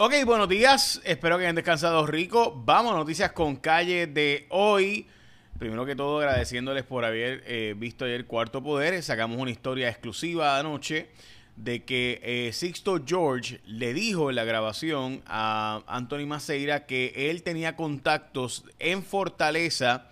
Ok, buenos días. Espero que hayan descansado rico. Vamos noticias con calle de hoy. Primero que todo, agradeciéndoles por haber eh, visto ayer Cuarto Poder. Sacamos una historia exclusiva anoche de que eh, Sixto George le dijo en la grabación a Anthony Maceira que él tenía contactos en Fortaleza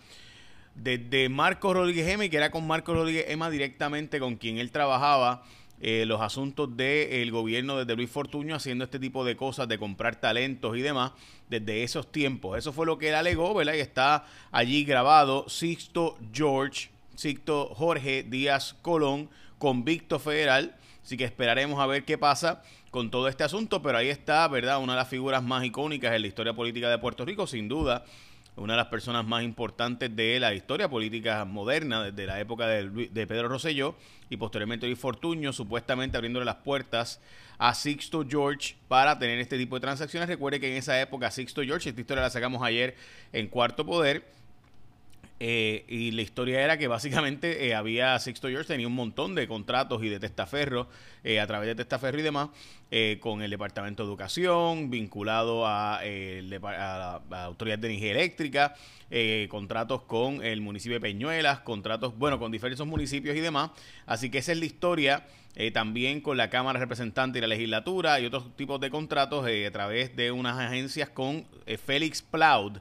desde Marcos Rodríguez Ema y que era con Marcos Rodríguez Ema directamente con quien él trabajaba eh, los asuntos del gobierno desde Luis Fortuño haciendo este tipo de cosas, de comprar talentos y demás, desde esos tiempos. Eso fue lo que él alegó, ¿verdad? Y está allí grabado Sixto George, Sixto Jorge Díaz Colón, convicto federal. Así que esperaremos a ver qué pasa con todo este asunto, pero ahí está, ¿verdad? Una de las figuras más icónicas en la historia política de Puerto Rico, sin duda una de las personas más importantes de la historia política moderna, desde la época de, Pedro Rosselló y posteriormente Luis Fortuño, supuestamente abriéndole las puertas a Sixto George para tener este tipo de transacciones. Recuerde que en esa época Sixto George, esta historia la sacamos ayer en Cuarto Poder, eh, y la historia era que básicamente eh, había Sixto George tenía un montón de contratos y de testaferros eh, a través de testaferro y demás con el Departamento de Educación, vinculado a, la, Autoridad de Energía Eléctrica, contratos con el municipio de Peñuelas, contratos, bueno, con diferentes municipios y demás. Así que esa es la historia. también con la Cámara Representante y la Legislatura y otros tipos de contratos a través de unas agencias con Félix Plaud.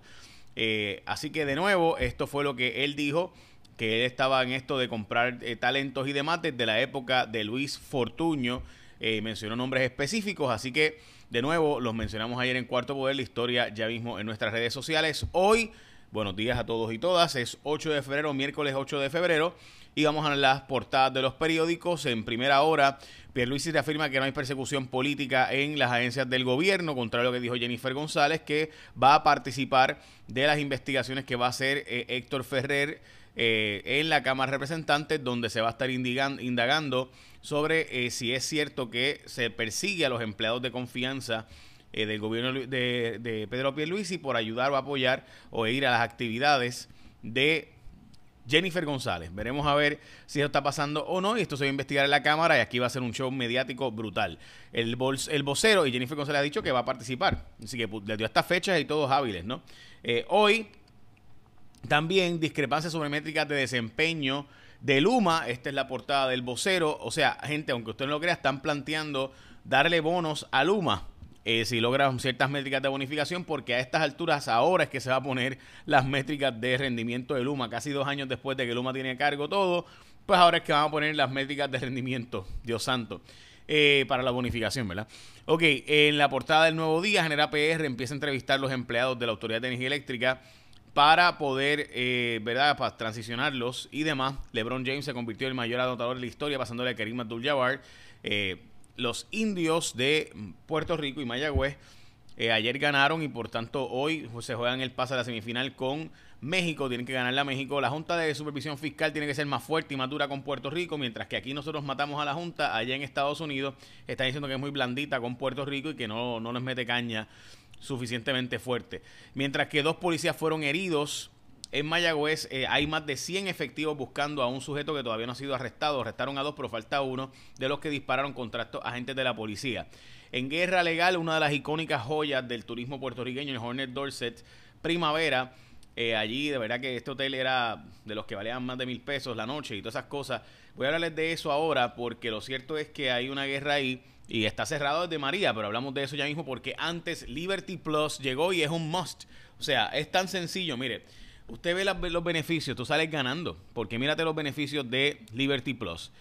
Eh, así que de nuevo, esto fue lo que él dijo, que él estaba en esto de comprar eh, talentos y demás desde la época de Luis Fortuño. Eh, mencionó nombres específicos, así que de nuevo los mencionamos ayer en Cuarto Poder, la historia ya mismo en nuestras redes sociales. Hoy, buenos días a todos y todas, es 8 de febrero, miércoles 8 de febrero, y vamos a las portadas de los periódicos en primera hora. Pierluisi afirma que no hay persecución política en las agencias del gobierno, contrario a lo que dijo Jennifer González, que va a participar de las investigaciones que va a hacer eh, Héctor Ferrer eh, en la Cámara de Representantes, donde se va a estar indagando sobre eh, si es cierto que se persigue a los empleados de confianza del gobierno de, de Pedro Pierluisi por ayudar o apoyar o ir a las actividades de Jennifer González. Veremos a ver si eso está pasando o no. Y esto se va a investigar en la Cámara y aquí va a ser un show mediático brutal. El, el vocero y Jennifer González ha dicho que va a participar. Así que pues, le dio estas fechas y todos hábiles, ¿no? Eh, hoy también discrepancias sobre métricas de desempeño de Luma. Esta es la portada del vocero. O sea, gente, aunque usted no lo crea, están planteando darle bonos a Luma eh, si logran ciertas métricas de bonificación, porque a estas alturas ahora es que se va a poner las métricas de rendimiento de Luma, casi dos años después de que Luma tiene cargo todo, pues ahora es que van a poner las métricas de rendimiento, Dios santo. Eh, para la bonificación, ¿verdad? Ok, en la portada del Nuevo Día, Genera PR empieza a entrevistar a los empleados de la Autoridad de Energía Eléctrica para poder, eh, ¿verdad?, para transicionarlos y demás. LeBron James se convirtió en el mayor anotador de la historia, pasándole a Karim Abdul-Jabbar. Eh, los indios de Puerto Rico y Mayagüez eh, ayer ganaron y por tanto hoy se juegan el pase a la semifinal con México. Tienen que ganarle a México. La Junta de Supervisión Fiscal tiene que ser más fuerte y más dura con Puerto Rico, mientras que aquí nosotros matamos a la Junta. Allá en Estados Unidos están diciendo que es muy blandita con Puerto Rico y que no, no nos mete caña suficientemente fuerte. Mientras que dos policías fueron heridos en Mayagüez eh, hay más de 100 efectivos buscando a un sujeto que todavía no ha sido arrestado. Arrestaron a dos, pero falta uno de los que dispararon contra estos agentes de la policía. En guerra legal, una de las icónicas joyas del turismo puertorriqueño, el Hornet Dorset Primavera. Eh, allí, de verdad que este hotel era de los que valían más de mil pesos la noche y todas esas cosas. Voy a hablarles de eso ahora porque lo cierto es que hay una guerra ahí y está cerrado desde María, pero hablamos de eso ya mismo porque antes Liberty Plus llegó y es un must. O sea, es tan sencillo, mire usted ve los beneficios, tú sales ganando, porque mírate los beneficios de Liberty Plus.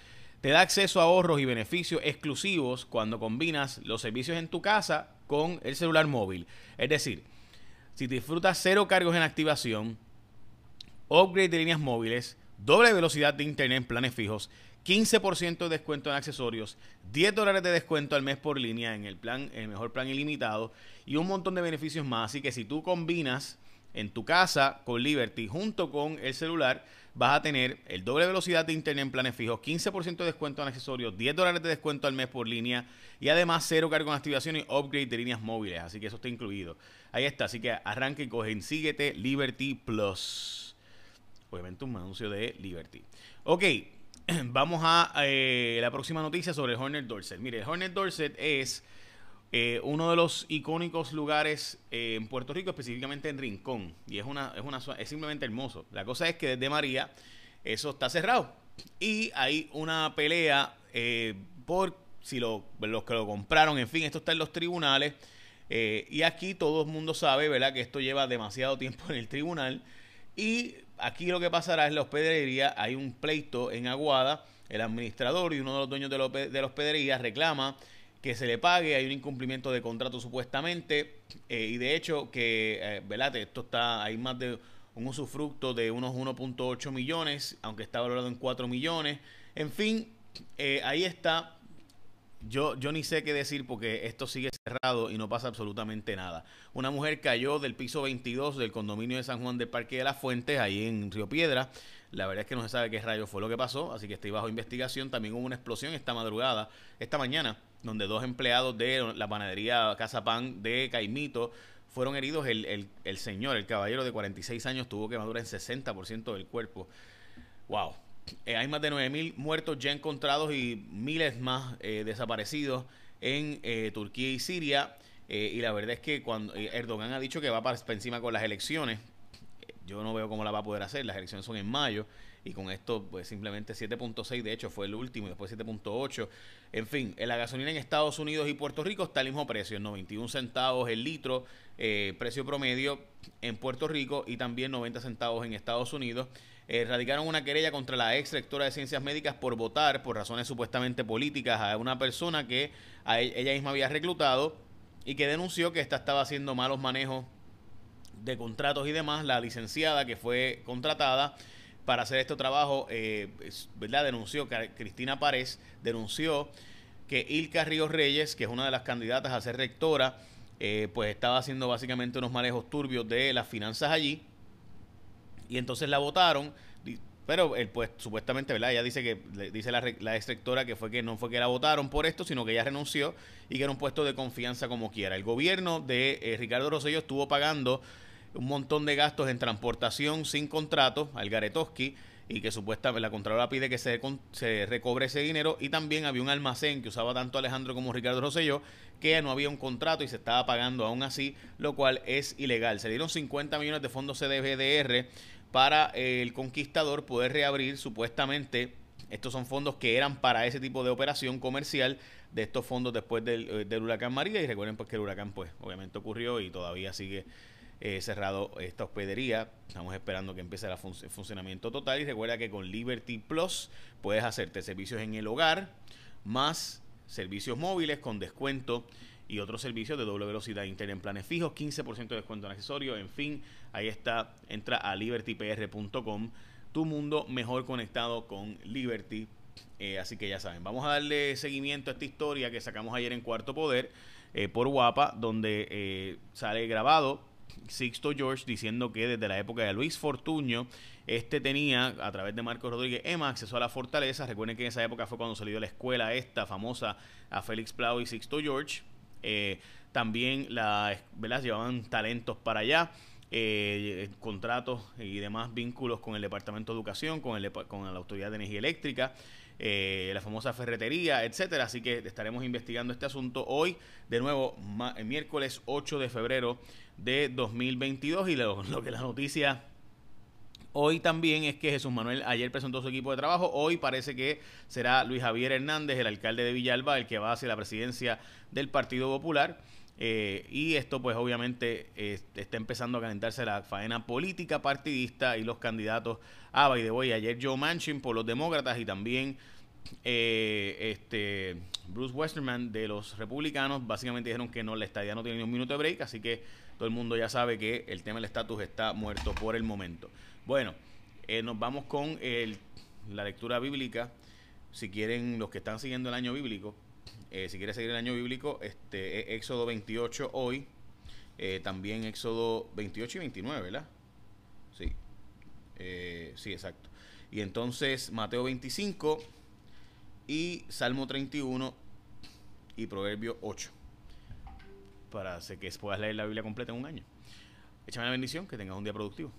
Te da acceso a ahorros y beneficios exclusivos cuando combinas los servicios en tu casa con el celular móvil. Es decir, si disfrutas cero cargos en activación, upgrade de líneas móviles, doble velocidad de internet en planes fijos, 15% de descuento en accesorios, 10 dólares de descuento al mes por línea en el plan, el mejor plan ilimitado y un montón de beneficios más. Así que si tú combinas en tu casa con Liberty junto con el celular vas a tener el doble velocidad de internet en planes fijos, 15% de descuento en accesorios, 10 dólares de descuento al mes por línea y además cero cargo en activación y upgrade de líneas móviles. Así que eso está incluido. Ahí está. Así que arranque y cogen, síguete Liberty Plus. Obviamente un anuncio de Liberty. Ok, vamos a eh, la próxima noticia sobre el Hornet Dorset. Mire, el Hornet Dorset es Eh, uno de los icónicos lugares eh, en Puerto Rico, específicamente en Rincón, y es una, es una es simplemente hermoso. La cosa es que desde María eso está cerrado y hay una pelea eh, por si lo, los que lo compraron, en fin, esto está en los tribunales y aquí todo el mundo sabe, ¿verdad? Que esto lleva demasiado tiempo en el tribunal y aquí lo que pasará es la hospedería, hay un pleito en Aguada, el administrador y uno de los dueños de, la hospedería reclama que se le pague, hay un incumplimiento de contrato supuestamente, eh, y de hecho que, eh, ¿verdad? Esto está, hay más de un usufructo de unos 1.8 millones, aunque está valorado en 4 millones, en fin, eh, ahí está, yo, yo ni sé qué decir porque esto sigue cerrado y no pasa absolutamente nada. Una mujer cayó del piso 22 del condominio de San Juan del Parque de las Fuentes, ahí en Río Piedra. La verdad es que no se sabe qué rayo fue lo que pasó, así que estoy bajo investigación. También hubo una explosión esta madrugada, esta mañana, donde dos empleados de la panadería Casa Pan de Caimito fueron heridos. El, el, señor, el caballero de 46 años, tuvo quemadura en 60% del cuerpo. ¡Wow! Eh, hay más de 9.000 muertos ya encontrados y miles más eh, desaparecidos en eh, Turquía y Siria. y la verdad es que cuando Erdogan ha dicho que va para encima con las elecciones, yo no veo cómo la va a poder hacer. Las elecciones son en mayo y con esto pues simplemente 7.6 de hecho fue el último y después 7.8 en fin la gasolina en Estados Unidos y Puerto Rico está al mismo precio 91 centavos el litro eh, precio promedio en Puerto Rico y también 90 centavos en Estados Unidos eh, radicaron una querella contra la ex rectora de ciencias médicas por votar por razones supuestamente políticas a una persona que a e-, ella misma había reclutado y que denunció que esta estaba haciendo malos manejos de contratos y demás, la licenciada que fue contratada para hacer este trabajo, eh, ¿verdad? Denunció, Cristina Párez denunció que Ilka Ríos Reyes, que es una de las candidatas a ser rectora, eh, pues estaba haciendo básicamente unos manejos turbios de las finanzas allí. Y entonces la votaron, pero pues supuestamente, ¿verdad? Ella dice que, dice la, la ex rectora que fue que no fue que la votaron por esto, sino que ella renunció y que era un puesto de confianza como quiera. El gobierno de eh, Ricardo Rosselló estuvo pagando un montón de gastos en transportación sin contrato al Garetoski y que supuestamente la Contralora pide que se, se, recobre ese dinero y también había un almacén que usaba tanto Alejandro como Ricardo Rosselló que no había un contrato y se estaba pagando aún así, lo cual es ilegal. Se dieron 50 millones de fondos CDBDR para el conquistador poder reabrir supuestamente estos son fondos que eran para ese tipo de operación comercial de estos fondos después del, eh, del huracán María y recuerden pues que el huracán pues obviamente ocurrió y todavía sigue eh, cerrado esta hospedería. Estamos esperando que empiece el funcionamiento total. Y recuerda que con Liberty Plus puedes hacerte servicios en el hogar, más servicios móviles con descuento y otros servicios de doble velocidad internet en planes fijos, 15% de descuento en accesorios, en fin, ahí está, entra a libertypr.com, tu mundo mejor conectado con Liberty. Eh, así que ya saben, vamos a darle seguimiento a esta historia que sacamos ayer en Cuarto Poder eh, por Guapa, donde sale grabado Sixto George diciendo que desde la época de Luis Fortuño, este tenía, a través de Marcos Rodríguez Emma, acceso a la fortaleza. Recuerden que en esa época fue cuando salió la escuela esta famosa a Félix Plau y Sixto George. Eh, también la, llevaban talentos para allá. Eh, contratos y demás vínculos con el Departamento de Educación, con, el, con la Autoridad de Energía Eléctrica, eh, la famosa ferretería, etcétera. Así que estaremos investigando este asunto hoy, de nuevo, miércoles 8 de febrero de 2022 y lo, que la noticia Hoy también es que Jesús Manuel ayer presentó su equipo de trabajo. Hoy parece que será Luis Javier Hernández, el alcalde de Villalba, el que va hacia la presidencia del Partido Popular. Eh, y esto pues obviamente está empezando a calentarse la faena política partidista y los candidatos a voy Ayer Joe Manchin por los demócratas y también eh, este Bruce Westerman de los republicanos básicamente dijeron que no, la estadía no tiene ni un minuto de break, así que todo el mundo ya sabe que el tema del estatus está muerto por el momento. Bueno, eh, nos vamos con la lectura bíblica. Si quieren, los que están siguiendo el año bíblico, eh, si quieren seguir el año bíblico, este Éxodo 28 hoy, eh, también Éxodo 28 y 29, ¿verdad? Sí, sí, exacto. Y entonces Mateo 25 y Salmo 31 y Proverbio 8 para que puedas leer la Biblia completa en un año. Échame la bendición, que tengas un día productivo.